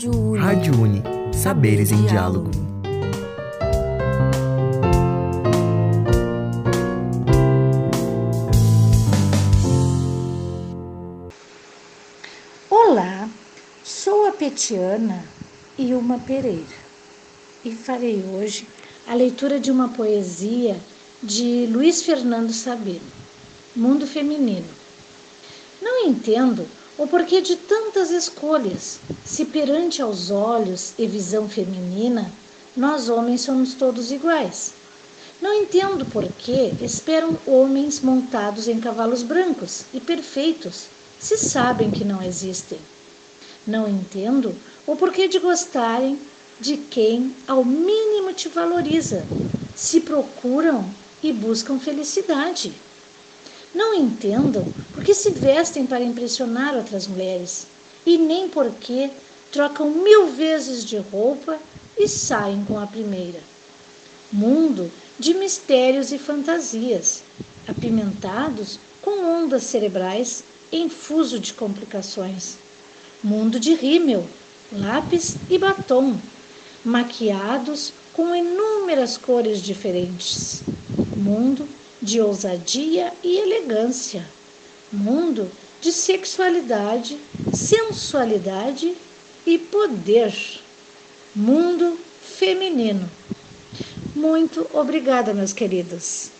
Rádio Uni. Rádio Uni. Saberes em diálogo. Olá, sou a Petiana Ilma Pereira e farei hoje a leitura de uma poesia de Luiz Fernando Sabino, Mundo Feminino. Não entendo o porquê de tantas escolhas, se perante aos olhos e visão feminina, nós homens somos todos iguais. Não entendo por que esperam homens montados em cavalos brancos e perfeitos, se sabem que não existem. Não entendo o porquê de gostarem de quem ao mínimo te valoriza, se procuram e buscam felicidade. Não entendam porque se vestem para impressionar outras mulheres e nem porque trocam mil vezes de roupa e saem com a primeira. Mundo de mistérios e fantasias, apimentados com ondas cerebrais em fuso de complicações. Mundo de rímel, lápis e batom, maquiados com inúmeras cores diferentes. Mundo de ousadia e elegância. Mundo de sexualidade, sensualidade e poder. Mundo feminino. Muito obrigada, meus queridos.